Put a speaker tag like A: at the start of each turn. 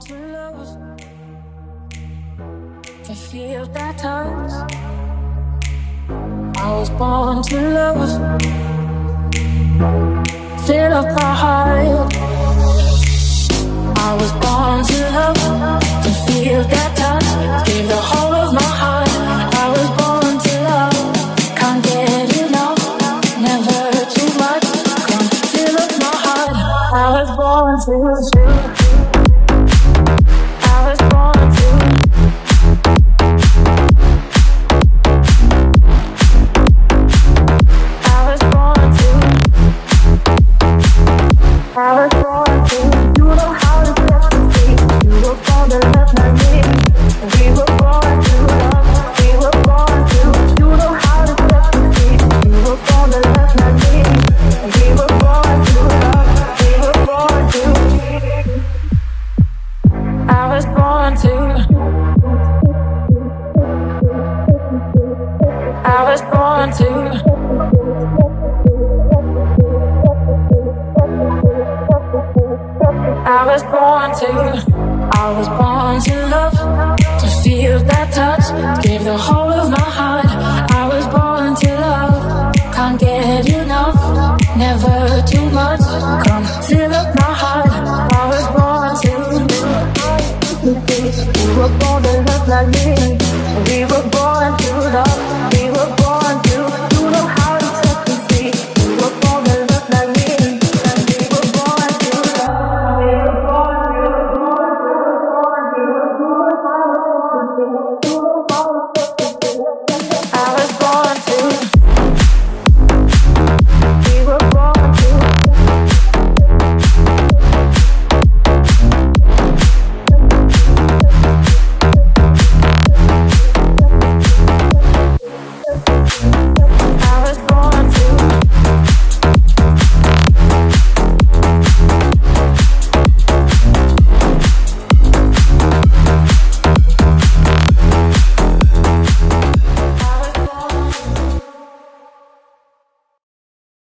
A: to love, feel that touch. I was born to love, fill up my heart. I was born to love, to feel that touch, give the whole of my heart. I was born to love, can't get enough, never too much. Come fill up my heart. I was born to. I I was born to. I was born to, I was born to love, to feel that touch, give the whole of my heart. I was born to love, can't get enough, never too much. Come fill up my heart. I was born to. You were born to love like me. São Paulo.